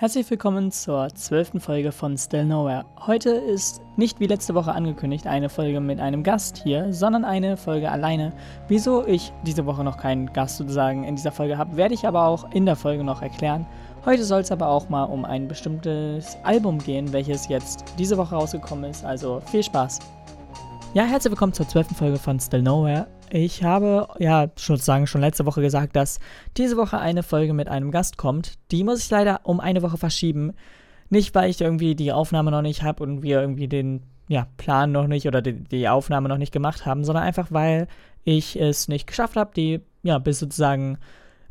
Herzlich willkommen zur zwölften Folge von Still Nowhere. Heute ist nicht wie letzte Woche angekündigt eine Folge mit einem Gast hier, sondern eine Folge alleine. Wieso ich diese Woche noch keinen Gast sozusagen in dieser Folge habe, werde ich aber auch in der Folge noch erklären. Heute soll es aber auch mal um ein bestimmtes Album gehen, welches jetzt diese Woche rausgekommen ist. Also viel Spaß. Ja, herzlich willkommen zur zwölften Folge von Still Nowhere. Ich habe ja sozusagen schon letzte Woche gesagt, dass diese Woche eine Folge mit einem Gast kommt. Die muss ich leider um eine Woche verschieben. Nicht, weil ich irgendwie die Aufnahme noch nicht habe und wir irgendwie den ja, Plan noch nicht oder die, die Aufnahme noch nicht gemacht haben, sondern einfach, weil ich es nicht geschafft habe, die ja bis sozusagen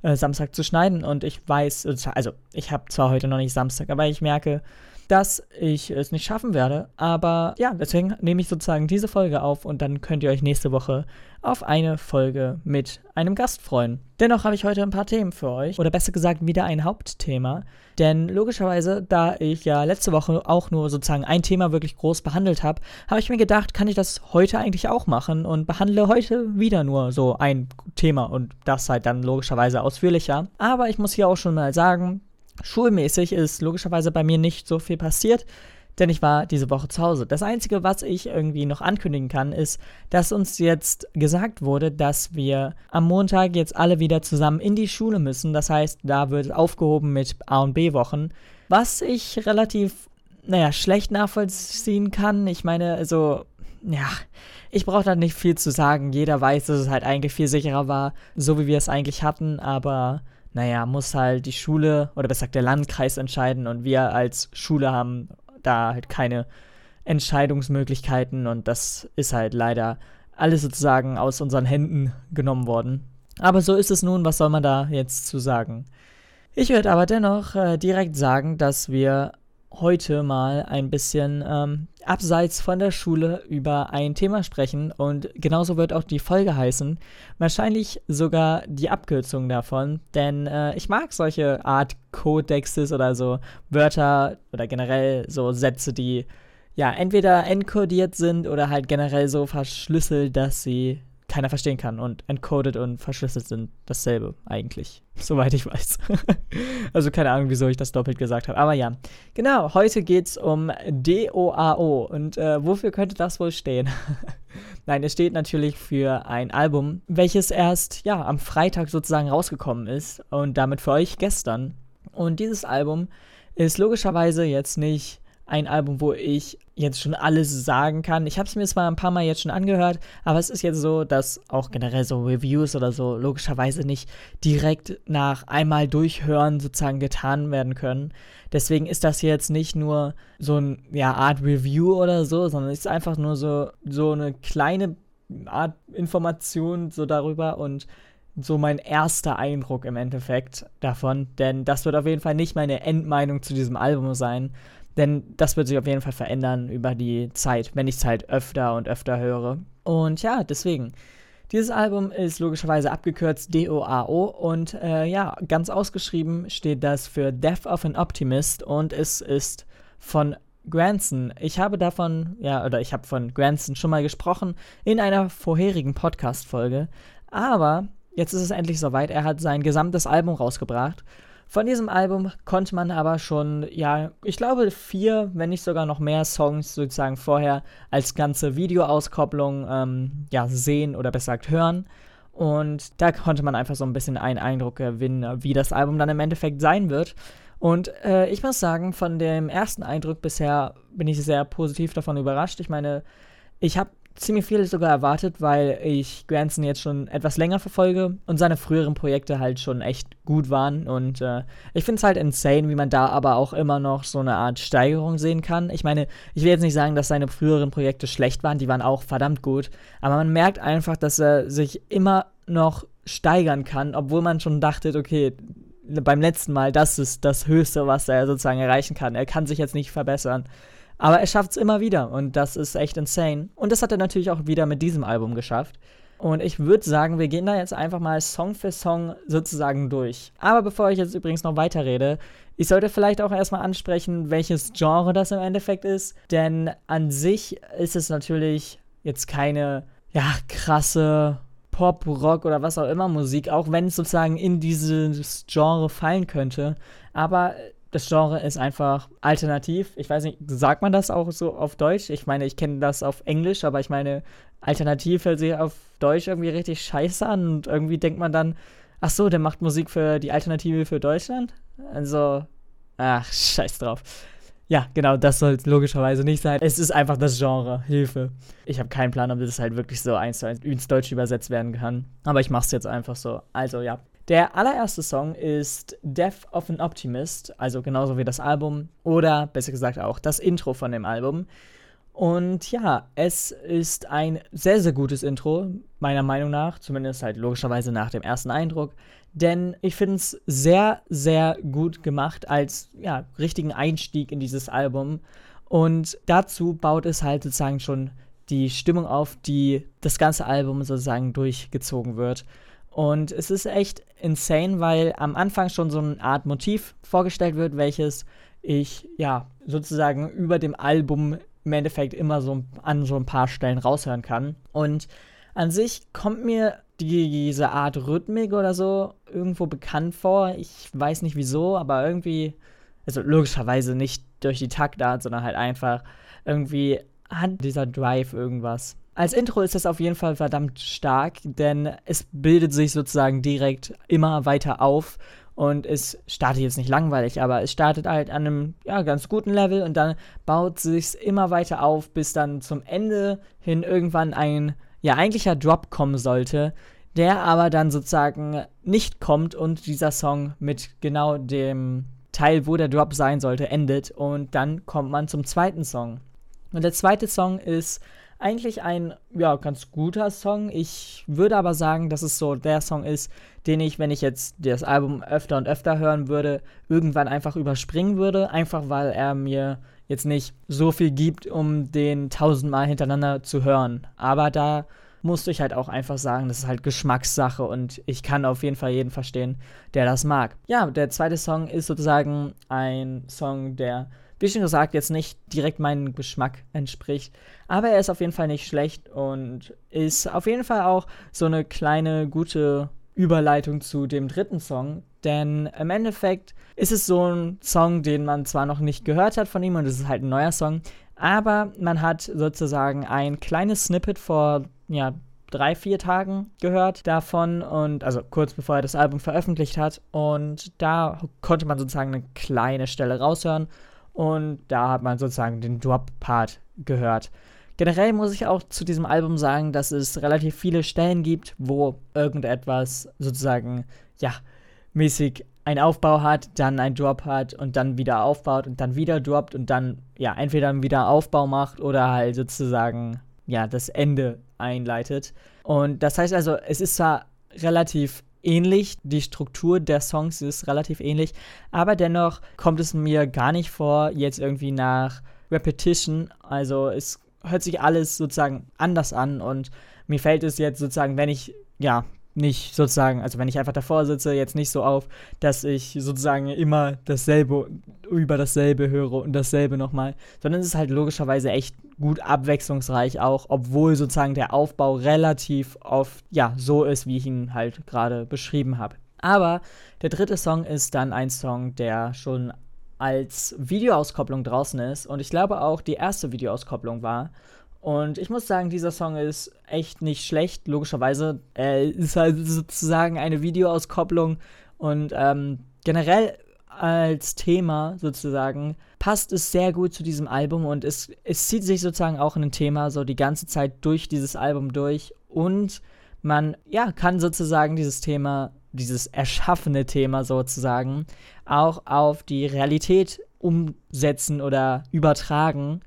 äh, Samstag zu schneiden. Und ich weiß, also ich habe zwar heute noch nicht Samstag, aber ich merke, dass ich es nicht schaffen werde. Aber ja, deswegen nehme ich sozusagen diese Folge auf und dann könnt ihr euch nächste Woche auf eine Folge mit einem Gast freuen. Dennoch habe ich heute ein paar Themen für euch, oder besser gesagt wieder ein Hauptthema. Denn logischerweise, da ich ja letzte Woche auch nur sozusagen ein Thema wirklich groß behandelt habe, habe ich mir gedacht, kann ich das heute eigentlich auch machen und behandle heute wieder nur so ein Thema und das halt dann logischerweise ausführlicher. Aber ich muss hier auch schon mal sagen, Schulmäßig ist logischerweise bei mir nicht so viel passiert, denn ich war diese Woche zu Hause. Das Einzige, was ich irgendwie noch ankündigen kann, ist, dass uns jetzt gesagt wurde, dass wir am Montag jetzt alle wieder zusammen in die Schule müssen. Das heißt, da wird aufgehoben mit A- und B-Wochen, was ich relativ, naja, schlecht nachvollziehen kann. Ich meine, also, ja, ich brauche da nicht viel zu sagen. Jeder weiß, dass es halt eigentlich viel sicherer war, so wie wir es eigentlich hatten, aber naja, muss halt die Schule oder besser gesagt der Landkreis entscheiden und wir als Schule haben da halt keine Entscheidungsmöglichkeiten und das ist halt leider alles sozusagen aus unseren Händen genommen worden. Aber so ist es nun, was soll man da jetzt zu sagen? Ich würde aber dennoch äh, direkt sagen, dass wir heute mal ein bisschen ähm, abseits von der Schule über ein Thema sprechen und genauso wird auch die Folge heißen. Wahrscheinlich sogar die Abkürzung davon, denn äh, ich mag solche Art Codexes oder so Wörter oder generell so Sätze, die ja entweder encodiert sind oder halt generell so verschlüsselt, dass sie keiner verstehen kann. Und encoded und verschlüsselt sind dasselbe eigentlich, soweit ich weiß. also keine Ahnung, wieso ich das doppelt gesagt habe. Aber ja, genau, heute geht es um DOAO. Und äh, wofür könnte das wohl stehen? Nein, es steht natürlich für ein Album, welches erst ja am Freitag sozusagen rausgekommen ist und damit für euch gestern. Und dieses Album ist logischerweise jetzt nicht ein Album, wo ich jetzt schon alles sagen kann. Ich habe es mir zwar ein paar Mal jetzt schon angehört, aber es ist jetzt so, dass auch generell so Reviews oder so logischerweise nicht direkt nach einmal durchhören sozusagen getan werden können. Deswegen ist das jetzt nicht nur so eine ja, Art Review oder so, sondern es ist einfach nur so, so eine kleine Art Information so darüber und so mein erster Eindruck im Endeffekt davon, denn das wird auf jeden Fall nicht meine Endmeinung zu diesem Album sein, denn das wird sich auf jeden Fall verändern über die Zeit, wenn ich es halt öfter und öfter höre. Und ja, deswegen. Dieses Album ist logischerweise abgekürzt DOAO und äh, ja, ganz ausgeschrieben steht das für Death of an Optimist und es ist von Granson. Ich habe davon, ja, oder ich habe von Granson schon mal gesprochen in einer vorherigen Podcast-Folge, aber jetzt ist es endlich soweit. Er hat sein gesamtes Album rausgebracht von diesem Album konnte man aber schon, ja, ich glaube vier, wenn nicht sogar noch mehr Songs sozusagen vorher als ganze Videoauskopplung ähm, ja, sehen oder besser gesagt hören. Und da konnte man einfach so ein bisschen einen Eindruck gewinnen, wie das Album dann im Endeffekt sein wird. Und äh, ich muss sagen, von dem ersten Eindruck bisher bin ich sehr positiv davon überrascht. Ich meine, ich habe ziemlich viel sogar erwartet, weil ich Granson jetzt schon etwas länger verfolge und seine früheren Projekte halt schon echt gut waren. Und äh, ich finde es halt insane, wie man da aber auch immer noch so eine Art Steigerung sehen kann. Ich meine, ich will jetzt nicht sagen, dass seine früheren Projekte schlecht waren, die waren auch verdammt gut. Aber man merkt einfach, dass er sich immer noch steigern kann, obwohl man schon dachte, okay, beim letzten Mal, das ist das Höchste, was er sozusagen erreichen kann. Er kann sich jetzt nicht verbessern. Aber er schafft es immer wieder und das ist echt insane. Und das hat er natürlich auch wieder mit diesem Album geschafft. Und ich würde sagen, wir gehen da jetzt einfach mal Song für Song sozusagen durch. Aber bevor ich jetzt übrigens noch weiterrede, ich sollte vielleicht auch erstmal ansprechen, welches Genre das im Endeffekt ist. Denn an sich ist es natürlich jetzt keine, ja, krasse Pop, Rock oder was auch immer Musik, auch wenn es sozusagen in dieses Genre fallen könnte. Aber das Genre ist einfach alternativ. Ich weiß nicht, sagt man das auch so auf Deutsch? Ich meine, ich kenne das auf Englisch, aber ich meine, alternativ hört sich auf Deutsch irgendwie richtig scheiße an und irgendwie denkt man dann, ach so, der macht Musik für die Alternative für Deutschland? Also, ach, scheiß drauf. Ja, genau, das soll es logischerweise nicht sein. Es ist einfach das Genre. Hilfe. Ich habe keinen Plan, ob das halt wirklich so eins zu eins ins Deutsche übersetzt werden kann. Aber ich mache es jetzt einfach so. Also, ja. Der allererste Song ist Death of an Optimist, also genauso wie das Album oder besser gesagt auch das Intro von dem Album. Und ja, es ist ein sehr, sehr gutes Intro, meiner Meinung nach, zumindest halt logischerweise nach dem ersten Eindruck. Denn ich finde es sehr, sehr gut gemacht als ja, richtigen Einstieg in dieses Album. Und dazu baut es halt sozusagen schon die Stimmung auf, die das ganze Album sozusagen durchgezogen wird. Und es ist echt insane, weil am Anfang schon so eine Art Motiv vorgestellt wird, welches ich ja sozusagen über dem Album im Endeffekt immer so an so ein paar Stellen raushören kann. Und an sich kommt mir diese Art Rhythmik oder so irgendwo bekannt vor. Ich weiß nicht wieso, aber irgendwie, also logischerweise nicht durch die Taktart, sondern halt einfach irgendwie hat dieser Drive irgendwas. Als Intro ist das auf jeden Fall verdammt stark, denn es bildet sich sozusagen direkt immer weiter auf und es startet jetzt nicht langweilig, aber es startet halt an einem ja, ganz guten Level und dann baut sich immer weiter auf, bis dann zum Ende hin irgendwann ein ja eigentlicher Drop kommen sollte, der aber dann sozusagen nicht kommt und dieser Song mit genau dem Teil, wo der Drop sein sollte, endet und dann kommt man zum zweiten Song. Und der zweite Song ist eigentlich ein, ja, ganz guter Song. Ich würde aber sagen, dass es so der Song ist, den ich, wenn ich jetzt das Album öfter und öfter hören würde, irgendwann einfach überspringen würde. Einfach weil er mir jetzt nicht so viel gibt, um den tausendmal hintereinander zu hören. Aber da musste ich halt auch einfach sagen, das ist halt Geschmackssache und ich kann auf jeden Fall jeden verstehen, der das mag. Ja, der zweite Song ist sozusagen ein Song, der wie schon gesagt, jetzt nicht direkt meinem Geschmack entspricht. Aber er ist auf jeden Fall nicht schlecht und ist auf jeden Fall auch so eine kleine gute Überleitung zu dem dritten Song. Denn im Endeffekt ist es so ein Song, den man zwar noch nicht gehört hat von ihm und es ist halt ein neuer Song, aber man hat sozusagen ein kleines Snippet vor ja, drei, vier Tagen gehört davon und also kurz bevor er das Album veröffentlicht hat und da konnte man sozusagen eine kleine Stelle raushören und da hat man sozusagen den Drop-Part gehört. Generell muss ich auch zu diesem Album sagen, dass es relativ viele Stellen gibt, wo irgendetwas sozusagen, ja, mäßig einen Aufbau hat, dann einen Drop hat und dann wieder aufbaut und dann wieder droppt und dann, ja, entweder wieder Aufbau macht oder halt sozusagen, ja, das Ende einleitet. Und das heißt also, es ist zwar relativ ähnlich, die Struktur der Songs ist relativ ähnlich, aber dennoch kommt es mir gar nicht vor, jetzt irgendwie nach Repetition, also es hört sich alles sozusagen anders an und mir fällt es jetzt sozusagen, wenn ich ja nicht sozusagen, also wenn ich einfach davor sitze, jetzt nicht so auf, dass ich sozusagen immer dasselbe über dasselbe höre und dasselbe nochmal, sondern es ist halt logischerweise echt gut abwechslungsreich auch, obwohl sozusagen der Aufbau relativ oft, ja, so ist, wie ich ihn halt gerade beschrieben habe. Aber der dritte Song ist dann ein Song, der schon als Videoauskopplung draußen ist und ich glaube auch die erste Videoauskopplung war. Und ich muss sagen, dieser Song ist echt nicht schlecht, logischerweise. Er ist halt sozusagen eine Videoauskopplung. Und ähm, generell als Thema sozusagen passt es sehr gut zu diesem Album. Und es, es zieht sich sozusagen auch in ein Thema so die ganze Zeit durch dieses Album durch. Und man ja kann sozusagen dieses Thema, dieses erschaffene Thema sozusagen auch auf die Realität umsetzen oder übertragen.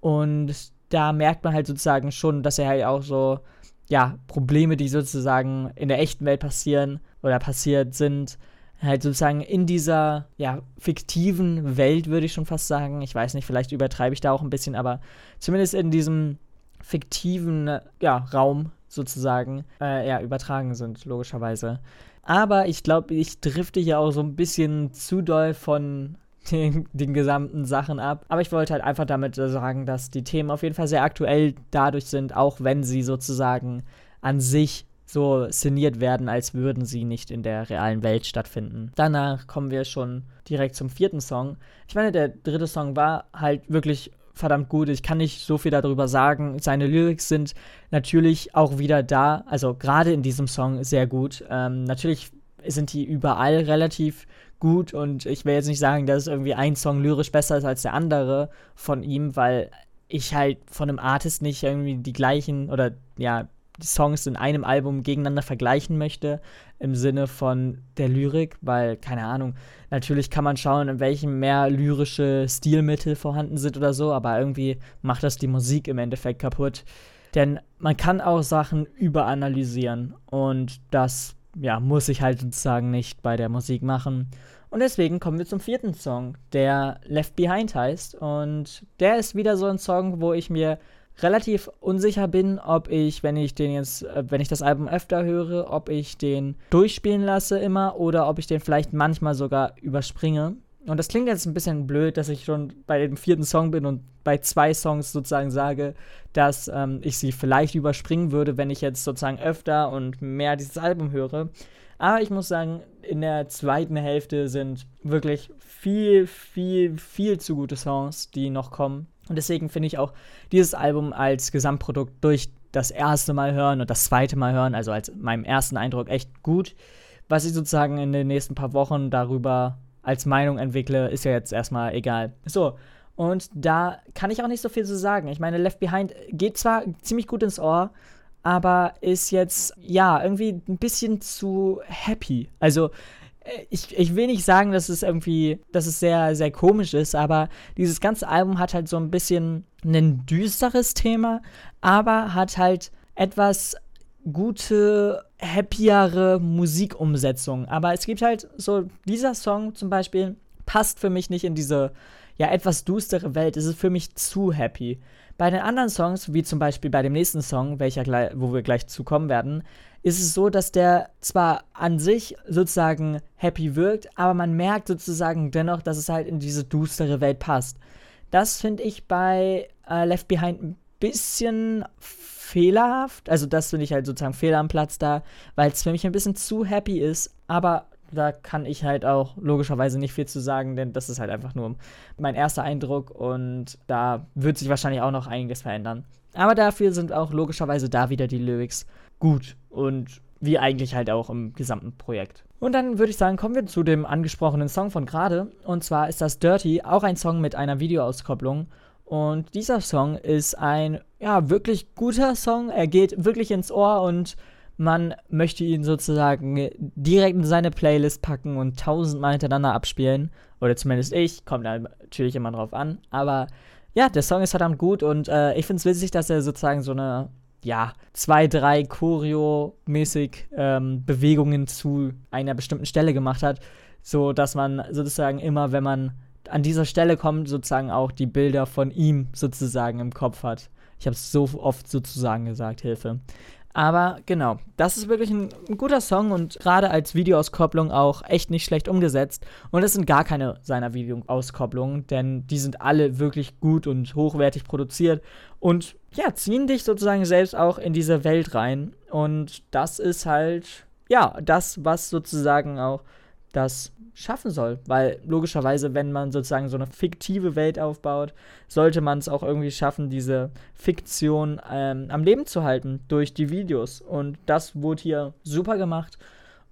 Und da merkt man halt sozusagen schon, dass er halt auch so ja Probleme, die sozusagen in der echten Welt passieren oder passiert sind, halt sozusagen in dieser ja, fiktiven Welt, würde ich schon fast sagen. Ich weiß nicht, vielleicht übertreibe ich da auch ein bisschen, aber zumindest in diesem fiktiven ja, Raum sozusagen äh, ja, übertragen sind, logischerweise. Aber ich glaube, ich drifte hier auch so ein bisschen zu doll von den, den, gesamten Sachen ab. Aber ich wollte halt einfach damit sagen, dass die Themen auf jeden Fall sehr aktuell dadurch sind, auch wenn sie sozusagen an sich so szeniert werden, als würden sie nicht in der realen Welt stattfinden. Danach kommen wir schon direkt zum vierten Song. Ich meine, der dritte Song war halt wirklich verdammt gut. Ich kann nicht so viel darüber sagen. Seine Lyrics sind natürlich auch wieder da, also gerade in diesem Song sehr gut. Ähm, natürlich sind die überall relativ gut und ich will jetzt nicht sagen, dass irgendwie ein Song lyrisch besser ist als der andere von ihm, weil ich halt von einem Artist nicht irgendwie die gleichen oder ja, die Songs in einem Album gegeneinander vergleichen möchte, im Sinne von der Lyrik, weil, keine Ahnung, natürlich kann man schauen, in welchem mehr lyrische Stilmittel vorhanden sind oder so, aber irgendwie macht das die Musik im Endeffekt kaputt. Denn man kann auch Sachen überanalysieren und das, ja, muss ich halt sozusagen nicht bei der Musik machen. Und deswegen kommen wir zum vierten Song, der Left Behind heißt. Und der ist wieder so ein Song, wo ich mir relativ unsicher bin, ob ich, wenn ich den jetzt, äh, wenn ich das Album öfter höre, ob ich den durchspielen lasse immer oder ob ich den vielleicht manchmal sogar überspringe. Und das klingt jetzt ein bisschen blöd, dass ich schon bei dem vierten Song bin und bei zwei Songs sozusagen sage, dass ähm, ich sie vielleicht überspringen würde, wenn ich jetzt sozusagen öfter und mehr dieses Album höre. Aber ich muss sagen, in der zweiten Hälfte sind wirklich viel, viel, viel zu gute Songs, die noch kommen. Und deswegen finde ich auch dieses Album als Gesamtprodukt durch das erste Mal hören und das zweite Mal hören, also als meinem ersten Eindruck echt gut. Was ich sozusagen in den nächsten paar Wochen darüber als Meinung entwickle, ist ja jetzt erstmal egal. So, und da kann ich auch nicht so viel zu sagen. Ich meine, Left Behind geht zwar ziemlich gut ins Ohr, aber ist jetzt, ja, irgendwie ein bisschen zu happy. Also, ich, ich will nicht sagen, dass es irgendwie, dass es sehr, sehr komisch ist, aber dieses ganze Album hat halt so ein bisschen ein düsteres Thema, aber hat halt etwas gute, happiere Musikumsetzung. Aber es gibt halt so, dieser Song zum Beispiel passt für mich nicht in diese, ja, etwas düstere Welt. Es ist für mich zu happy. Bei den anderen Songs, wie zum Beispiel bei dem nächsten Song, welcher wo wir gleich zukommen werden, ist es so, dass der zwar an sich sozusagen happy wirkt, aber man merkt sozusagen dennoch, dass es halt in diese düstere Welt passt. Das finde ich bei äh, Left Behind ein bisschen fehlerhaft. Also das finde ich halt sozusagen Fehler am Platz da, weil es für mich ein bisschen zu happy ist. Aber da kann ich halt auch logischerweise nicht viel zu sagen, denn das ist halt einfach nur mein erster Eindruck und da wird sich wahrscheinlich auch noch einiges verändern. Aber dafür sind auch logischerweise da wieder die Lyrics gut und wie eigentlich halt auch im gesamten Projekt. Und dann würde ich sagen, kommen wir zu dem angesprochenen Song von gerade. Und zwar ist das Dirty, auch ein Song mit einer Videoauskopplung. Und dieser Song ist ein, ja, wirklich guter Song. Er geht wirklich ins Ohr und man möchte ihn sozusagen direkt in seine Playlist packen und tausendmal hintereinander abspielen. Oder zumindest ich, kommt natürlich immer drauf an. Aber ja, der Song ist verdammt gut und äh, ich finde es witzig, dass er sozusagen so eine ja, zwei, drei Choreo-mäßig ähm, Bewegungen zu einer bestimmten Stelle gemacht hat, so dass man sozusagen immer, wenn man an dieser Stelle kommt, sozusagen auch die Bilder von ihm sozusagen im Kopf hat. Ich habe es so oft sozusagen gesagt, Hilfe. Aber genau, das ist wirklich ein, ein guter Song und gerade als Videoauskopplung auch echt nicht schlecht umgesetzt. Und es sind gar keine seiner Videoauskopplungen, denn die sind alle wirklich gut und hochwertig produziert und ja, ziehen dich sozusagen selbst auch in diese Welt rein. Und das ist halt, ja, das, was sozusagen auch das schaffen soll. Weil logischerweise, wenn man sozusagen so eine fiktive Welt aufbaut, sollte man es auch irgendwie schaffen, diese Fiktion ähm, am Leben zu halten durch die Videos. Und das wurde hier super gemacht.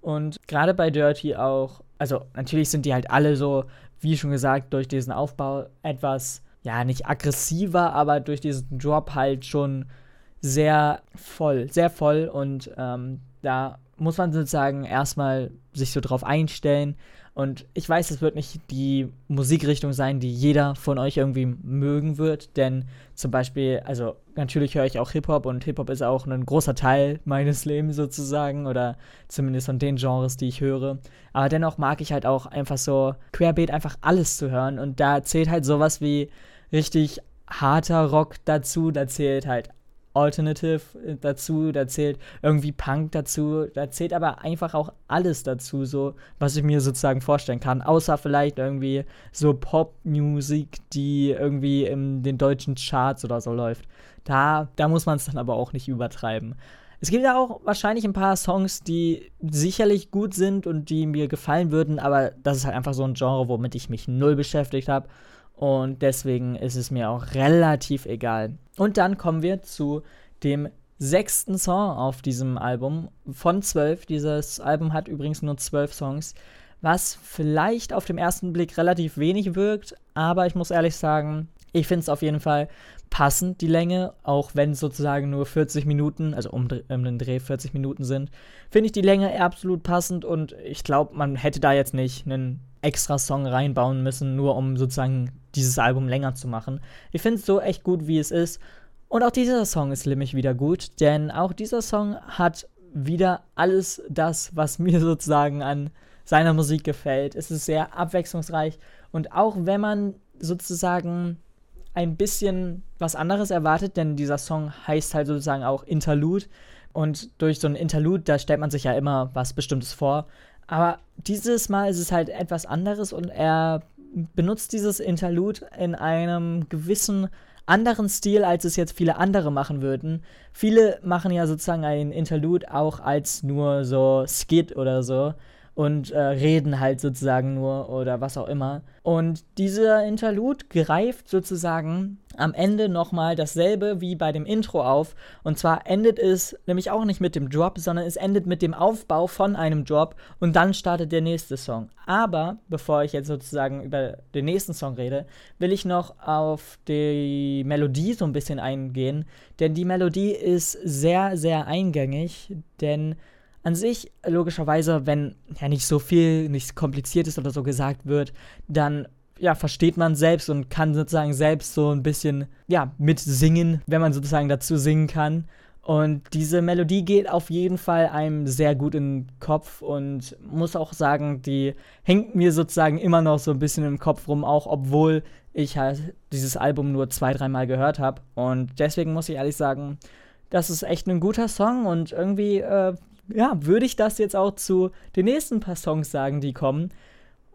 Und gerade bei Dirty auch, also natürlich sind die halt alle so, wie schon gesagt, durch diesen Aufbau etwas, ja, nicht aggressiver, aber durch diesen Drop halt schon sehr voll, sehr voll. Und ähm, da muss man sozusagen erstmal sich so drauf einstellen. Und ich weiß, es wird nicht die Musikrichtung sein, die jeder von euch irgendwie mögen wird, denn zum Beispiel, also natürlich höre ich auch Hip-Hop und Hip-Hop ist auch ein großer Teil meines Lebens sozusagen oder zumindest von den Genres, die ich höre. Aber dennoch mag ich halt auch einfach so querbeet einfach alles zu hören und da zählt halt sowas wie richtig harter Rock dazu, da zählt halt Alternative dazu, da zählt irgendwie Punk dazu, da zählt aber einfach auch alles dazu, so was ich mir sozusagen vorstellen kann, außer vielleicht irgendwie so Popmusik, die irgendwie in den deutschen Charts oder so läuft. Da, da muss man es dann aber auch nicht übertreiben. Es gibt ja auch wahrscheinlich ein paar Songs, die sicherlich gut sind und die mir gefallen würden, aber das ist halt einfach so ein Genre, womit ich mich null beschäftigt habe. Und deswegen ist es mir auch relativ egal. Und dann kommen wir zu dem sechsten Song auf diesem Album von zwölf. Dieses Album hat übrigens nur zwölf Songs, was vielleicht auf den ersten Blick relativ wenig wirkt, aber ich muss ehrlich sagen, ich finde es auf jeden Fall passend, die Länge, auch wenn sozusagen nur 40 Minuten, also um, um den Dreh 40 Minuten sind, finde ich die Länge absolut passend und ich glaube, man hätte da jetzt nicht einen extra Song reinbauen müssen, nur um sozusagen dieses Album länger zu machen. Ich finde es so echt gut, wie es ist und auch dieser Song ist nämlich wieder gut, denn auch dieser Song hat wieder alles das, was mir sozusagen an seiner Musik gefällt. Es ist sehr abwechslungsreich und auch wenn man sozusagen ein bisschen was anderes erwartet, denn dieser Song heißt halt sozusagen auch Interlude und durch so ein Interlude, da stellt man sich ja immer was Bestimmtes vor. Aber dieses Mal ist es halt etwas anderes und er benutzt dieses Interlude in einem gewissen anderen Stil, als es jetzt viele andere machen würden. Viele machen ja sozusagen ein Interlude auch als nur so Skit oder so und äh, reden halt sozusagen nur oder was auch immer. Und dieser Interlude greift sozusagen am Ende nochmal dasselbe wie bei dem Intro auf. Und zwar endet es nämlich auch nicht mit dem Drop, sondern es endet mit dem Aufbau von einem Drop und dann startet der nächste Song. Aber bevor ich jetzt sozusagen über den nächsten Song rede, will ich noch auf die Melodie so ein bisschen eingehen. Denn die Melodie ist sehr, sehr eingängig, denn an sich, logischerweise, wenn ja nicht so viel, nichts kompliziertes oder so gesagt wird, dann ja, versteht man selbst und kann sozusagen selbst so ein bisschen, ja, mitsingen, wenn man sozusagen dazu singen kann. Und diese Melodie geht auf jeden Fall einem sehr gut in den Kopf und muss auch sagen, die hängt mir sozusagen immer noch so ein bisschen im Kopf rum, auch obwohl ich halt dieses Album nur zwei, dreimal gehört habe. Und deswegen muss ich ehrlich sagen, das ist echt ein guter Song und irgendwie äh, ja, würde ich das jetzt auch zu den nächsten paar Songs sagen, die kommen.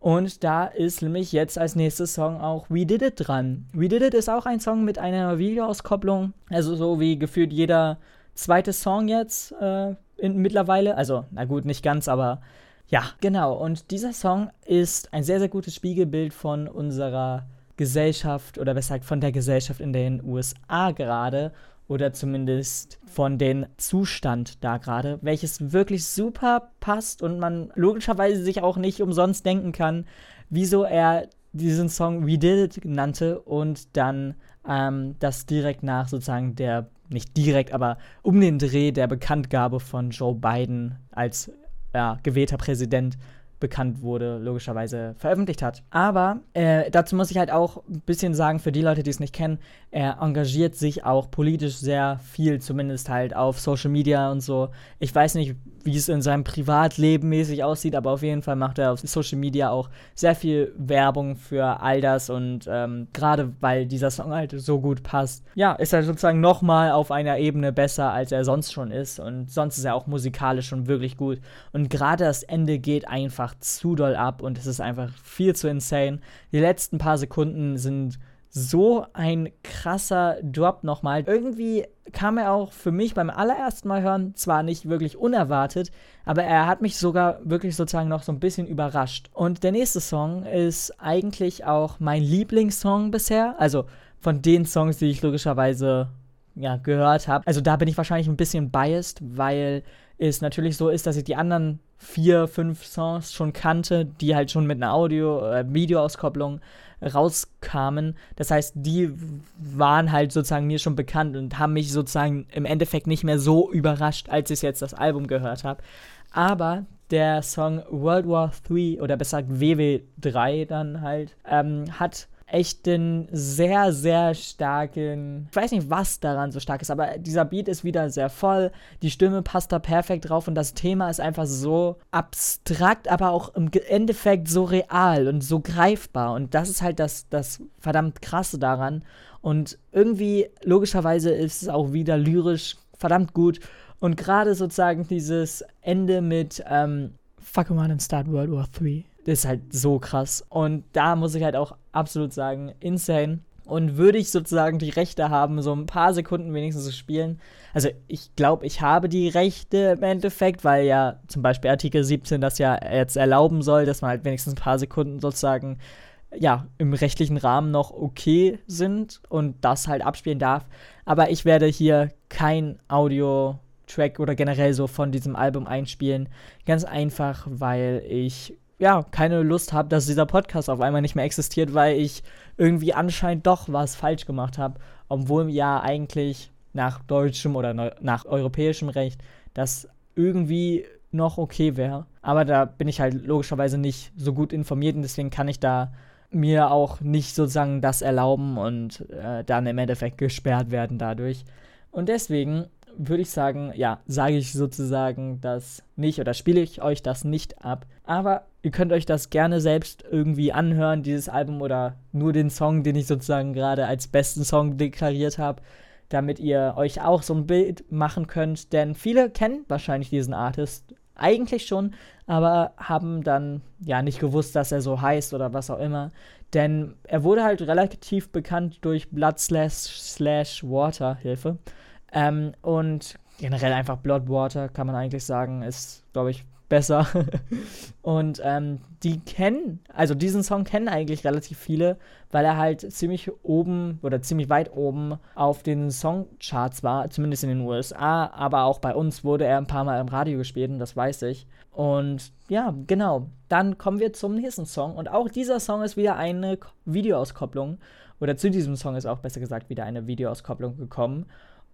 Und da ist nämlich jetzt als nächstes Song auch We Did It dran. We Did It ist auch ein Song mit einer Videoauskopplung. Also so wie gefühlt jeder zweite Song jetzt äh, in, mittlerweile. Also, na gut, nicht ganz, aber ja, genau. Und dieser Song ist ein sehr, sehr gutes Spiegelbild von unserer Gesellschaft oder weshalb von der Gesellschaft in den USA gerade oder zumindest von dem Zustand da gerade, welches wirklich super passt und man logischerweise sich auch nicht umsonst denken kann, wieso er diesen Song We Did It nannte und dann ähm, das direkt nach sozusagen der, nicht direkt, aber um den Dreh der Bekanntgabe von Joe Biden als ja, gewählter Präsident bekannt wurde, logischerweise veröffentlicht hat. Aber äh, dazu muss ich halt auch ein bisschen sagen, für die Leute, die es nicht kennen, er engagiert sich auch politisch sehr viel, zumindest halt auf Social Media und so. Ich weiß nicht, wie es in seinem Privatleben mäßig aussieht, aber auf jeden Fall macht er auf Social Media auch sehr viel Werbung für all das und ähm, gerade weil dieser Song halt so gut passt, ja, ist er sozusagen nochmal auf einer Ebene besser, als er sonst schon ist und sonst ist er auch musikalisch schon wirklich gut und gerade das Ende geht einfach zu doll ab und es ist einfach viel zu insane. Die letzten paar Sekunden sind so ein krasser Drop nochmal. Irgendwie kam er auch für mich beim allerersten Mal hören zwar nicht wirklich unerwartet, aber er hat mich sogar wirklich sozusagen noch so ein bisschen überrascht. Und der nächste Song ist eigentlich auch mein Lieblingssong bisher. Also von den Songs, die ich logischerweise ja, gehört habe. Also da bin ich wahrscheinlich ein bisschen biased, weil es natürlich so ist, dass ich die anderen vier, fünf Songs schon kannte, die halt schon mit einer Audio-, äh, Videoauskopplung rauskamen. Das heißt, die waren halt sozusagen mir schon bekannt und haben mich sozusagen im Endeffekt nicht mehr so überrascht, als ich jetzt das Album gehört habe. Aber der Song World War III oder besser gesagt WW3 dann halt ähm, hat echt den sehr, sehr starken. Ich weiß nicht, was daran so stark ist, aber dieser Beat ist wieder sehr voll. Die Stimme passt da perfekt drauf und das Thema ist einfach so abstrakt, aber auch im Endeffekt so real und so greifbar. Und das ist halt das, das verdammt krasse daran. Und irgendwie, logischerweise, ist es auch wieder lyrisch verdammt gut. Und gerade sozusagen dieses Ende mit ähm, Fuck around and start World War III ist halt so krass. Und da muss ich halt auch absolut sagen, insane. Und würde ich sozusagen die Rechte haben, so ein paar Sekunden wenigstens zu spielen. Also ich glaube, ich habe die Rechte im Endeffekt, weil ja zum Beispiel Artikel 17 das ja jetzt erlauben soll, dass man halt wenigstens ein paar Sekunden sozusagen ja, im rechtlichen Rahmen noch okay sind und das halt abspielen darf. Aber ich werde hier kein Audio-Track oder generell so von diesem Album einspielen. Ganz einfach, weil ich ja keine Lust habe, dass dieser Podcast auf einmal nicht mehr existiert, weil ich irgendwie anscheinend doch was falsch gemacht habe, obwohl ja eigentlich nach deutschem oder nach europäischem Recht das irgendwie noch okay wäre. Aber da bin ich halt logischerweise nicht so gut informiert und deswegen kann ich da mir auch nicht sozusagen das erlauben und äh, dann im Endeffekt gesperrt werden dadurch. Und deswegen würde ich sagen, ja, sage ich sozusagen das nicht oder spiele ich euch das nicht ab. Aber ihr könnt euch das gerne selbst irgendwie anhören, dieses Album oder nur den Song, den ich sozusagen gerade als besten Song deklariert habe, damit ihr euch auch so ein Bild machen könnt. Denn viele kennen wahrscheinlich diesen Artist eigentlich schon, aber haben dann ja nicht gewusst, dass er so heißt oder was auch immer. Denn er wurde halt relativ bekannt durch Blood slash, slash Water Hilfe. Ähm, und generell einfach Blood Water kann man eigentlich sagen, ist, glaube ich, besser. und ähm, die kennen, also diesen Song kennen eigentlich relativ viele, weil er halt ziemlich oben oder ziemlich weit oben auf den Songcharts war, zumindest in den USA, aber auch bei uns wurde er ein paar Mal im Radio gespielt und das weiß ich. Und ja, genau. Dann kommen wir zum nächsten Song und auch dieser Song ist wieder eine Videoauskopplung oder zu diesem Song ist auch besser gesagt wieder eine Videoauskopplung gekommen.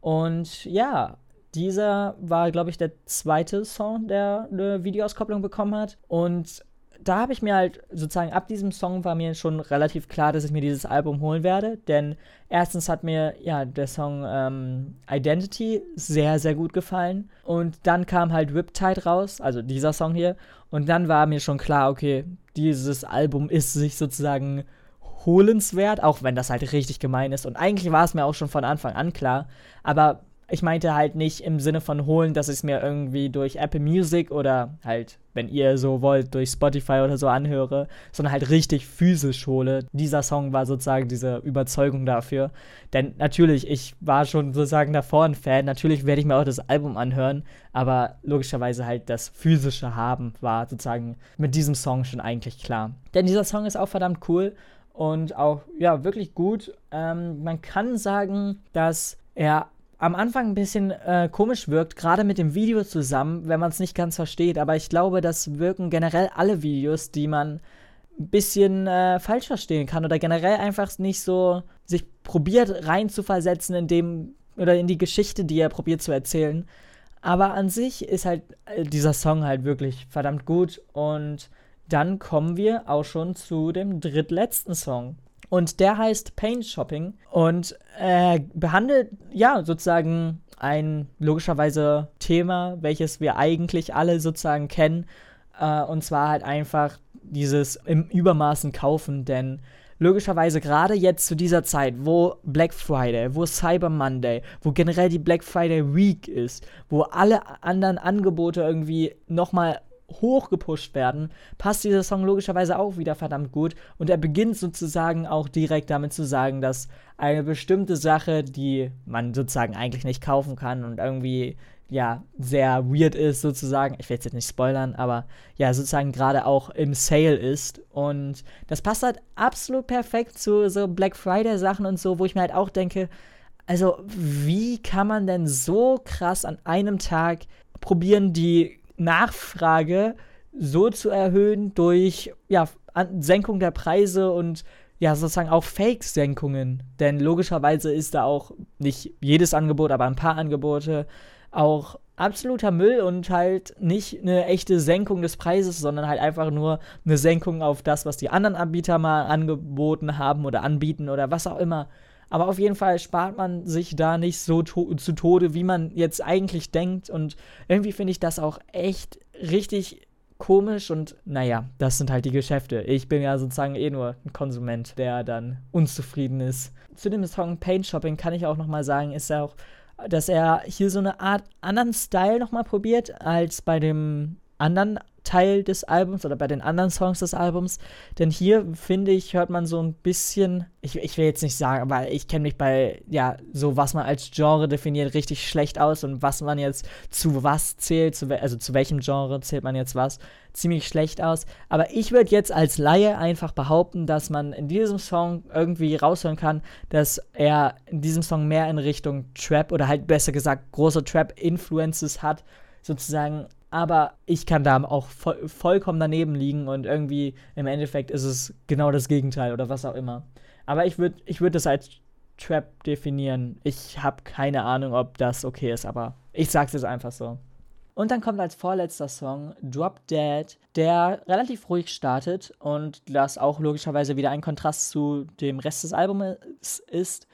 Und ja, dieser war, glaube ich, der zweite Song, der eine Videoauskopplung bekommen hat. Und da habe ich mir halt sozusagen ab diesem Song war mir schon relativ klar, dass ich mir dieses Album holen werde. Denn erstens hat mir ja der Song ähm, Identity sehr, sehr gut gefallen. Und dann kam halt Riptide raus, also dieser Song hier. Und dann war mir schon klar, okay, dieses Album ist sich sozusagen holenswert, auch wenn das halt richtig gemein ist. Und eigentlich war es mir auch schon von Anfang an klar. Aber ich meinte halt nicht im Sinne von holen, dass ich es mir irgendwie durch Apple Music oder halt, wenn ihr so wollt, durch Spotify oder so anhöre, sondern halt richtig physisch hole. Dieser Song war sozusagen diese Überzeugung dafür. Denn natürlich, ich war schon sozusagen davor ein Fan. Natürlich werde ich mir auch das Album anhören, aber logischerweise halt das physische Haben war sozusagen mit diesem Song schon eigentlich klar. Denn dieser Song ist auch verdammt cool und auch ja wirklich gut. Ähm, man kann sagen, dass er am Anfang ein bisschen äh, komisch wirkt, gerade mit dem Video zusammen, wenn man es nicht ganz versteht. Aber ich glaube, das wirken generell alle Videos, die man ein bisschen äh, falsch verstehen kann oder generell einfach nicht so sich probiert reinzuversetzen in dem oder in die Geschichte, die er probiert zu erzählen. Aber an sich ist halt äh, dieser Song halt wirklich verdammt gut und dann kommen wir auch schon zu dem drittletzten Song. Und der heißt Paint Shopping und äh, behandelt ja sozusagen ein logischerweise Thema, welches wir eigentlich alle sozusagen kennen. Äh, und zwar halt einfach dieses im Übermaßen kaufen, denn logischerweise gerade jetzt zu dieser Zeit, wo Black Friday, wo Cyber Monday, wo generell die Black Friday Week ist, wo alle anderen Angebote irgendwie nochmal hochgepusht werden, passt dieser Song logischerweise auch wieder verdammt gut. Und er beginnt sozusagen auch direkt damit zu sagen, dass eine bestimmte Sache, die man sozusagen eigentlich nicht kaufen kann und irgendwie ja sehr weird ist sozusagen, ich will jetzt nicht spoilern, aber ja sozusagen gerade auch im Sale ist und das passt halt absolut perfekt zu so Black Friday Sachen und so, wo ich mir halt auch denke, also wie kann man denn so krass an einem Tag probieren, die Nachfrage so zu erhöhen durch ja, Senkung der Preise und ja, sozusagen auch Fake-Senkungen. Denn logischerweise ist da auch nicht jedes Angebot, aber ein paar Angebote auch absoluter Müll und halt nicht eine echte Senkung des Preises, sondern halt einfach nur eine Senkung auf das, was die anderen Anbieter mal angeboten haben oder anbieten oder was auch immer. Aber auf jeden Fall spart man sich da nicht so to zu Tode, wie man jetzt eigentlich denkt. Und irgendwie finde ich das auch echt richtig komisch und naja, das sind halt die Geschäfte. Ich bin ja sozusagen eh nur ein Konsument, der dann unzufrieden ist. Zu dem Song Paint Shopping kann ich auch nochmal sagen, ist ja auch, dass er hier so eine Art anderen Style nochmal probiert als bei dem anderen Teil des Albums oder bei den anderen Songs des Albums. Denn hier, finde ich, hört man so ein bisschen, ich, ich will jetzt nicht sagen, aber ich kenne mich bei, ja, so was man als Genre definiert, richtig schlecht aus und was man jetzt zu was zählt, zu, also zu welchem Genre zählt man jetzt was, ziemlich schlecht aus. Aber ich würde jetzt als Laie einfach behaupten, dass man in diesem Song irgendwie raushören kann, dass er in diesem Song mehr in Richtung Trap oder halt besser gesagt große Trap-Influences hat, sozusagen aber ich kann da auch voll, vollkommen daneben liegen und irgendwie im Endeffekt ist es genau das Gegenteil oder was auch immer. Aber ich würde ich würd das als Trap definieren. Ich habe keine Ahnung, ob das okay ist, aber ich sag's jetzt einfach so. Und dann kommt als vorletzter Song Drop Dead, der relativ ruhig startet und das auch logischerweise wieder ein Kontrast zu dem Rest des Albums ist.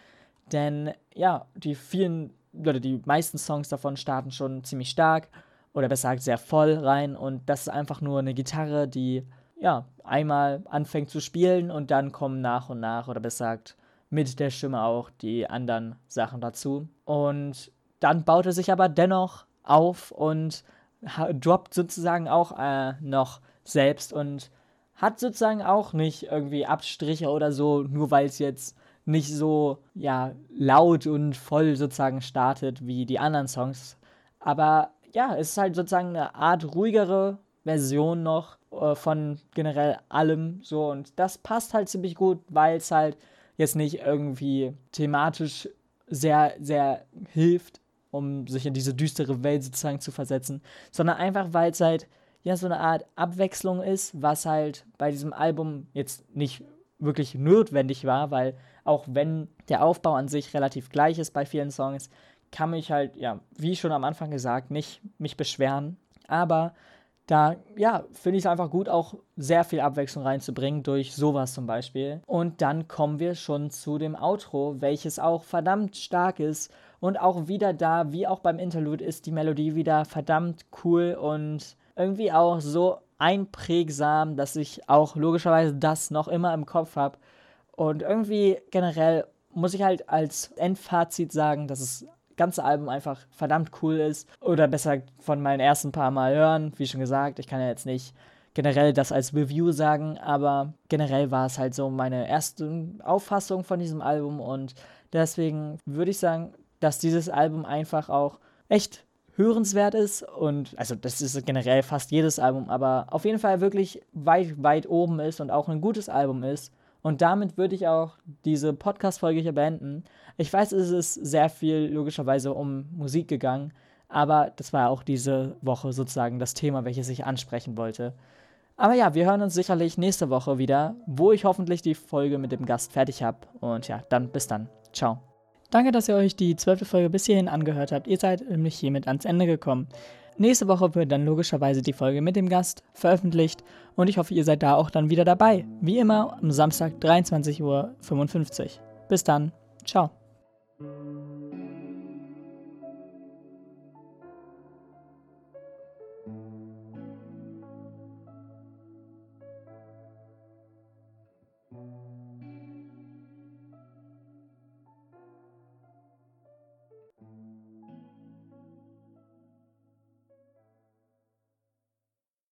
Denn ja, die vielen oder die meisten Songs davon starten schon ziemlich stark oder besser gesagt sehr voll rein und das ist einfach nur eine Gitarre, die ja einmal anfängt zu spielen und dann kommen nach und nach oder besser gesagt mit der Stimme auch die anderen Sachen dazu und dann baut er sich aber dennoch auf und droppt sozusagen auch äh, noch selbst und hat sozusagen auch nicht irgendwie Abstriche oder so, nur weil es jetzt nicht so ja laut und voll sozusagen startet wie die anderen Songs. Aber ja, es ist halt sozusagen eine Art ruhigere Version noch äh, von generell allem so. Und das passt halt ziemlich gut, weil es halt jetzt nicht irgendwie thematisch sehr, sehr hilft, um sich in diese düstere Welt sozusagen zu versetzen, sondern einfach, weil es halt ja so eine Art Abwechslung ist, was halt bei diesem Album jetzt nicht wirklich notwendig war, weil auch wenn der Aufbau an sich relativ gleich ist bei vielen Songs, kann mich halt, ja, wie schon am Anfang gesagt, nicht mich beschweren. Aber da, ja, finde ich es einfach gut, auch sehr viel Abwechslung reinzubringen durch sowas zum Beispiel. Und dann kommen wir schon zu dem Outro, welches auch verdammt stark ist. Und auch wieder da, wie auch beim Interlude, ist die Melodie wieder verdammt cool und irgendwie auch so einprägsam, dass ich auch logischerweise das noch immer im Kopf habe. Und irgendwie generell muss ich halt als Endfazit sagen, dass es ganze Album einfach verdammt cool ist. Oder besser von meinen ersten paar Mal hören. Wie schon gesagt, ich kann ja jetzt nicht generell das als Review sagen, aber generell war es halt so meine erste Auffassung von diesem Album und deswegen würde ich sagen, dass dieses Album einfach auch echt hörenswert ist und also das ist generell fast jedes Album, aber auf jeden Fall wirklich weit, weit oben ist und auch ein gutes Album ist. Und damit würde ich auch diese Podcast-Folge hier beenden. Ich weiß, es ist sehr viel logischerweise um Musik gegangen, aber das war auch diese Woche sozusagen das Thema, welches ich ansprechen wollte. Aber ja, wir hören uns sicherlich nächste Woche wieder, wo ich hoffentlich die Folge mit dem Gast fertig habe. Und ja, dann bis dann. Ciao. Danke, dass ihr euch die zwölfte Folge bis hierhin angehört habt. Ihr seid nämlich hiermit ans Ende gekommen. Nächste Woche wird dann logischerweise die Folge mit dem Gast veröffentlicht und ich hoffe, ihr seid da auch dann wieder dabei. Wie immer am Samstag 23.55 Uhr. Bis dann. Ciao.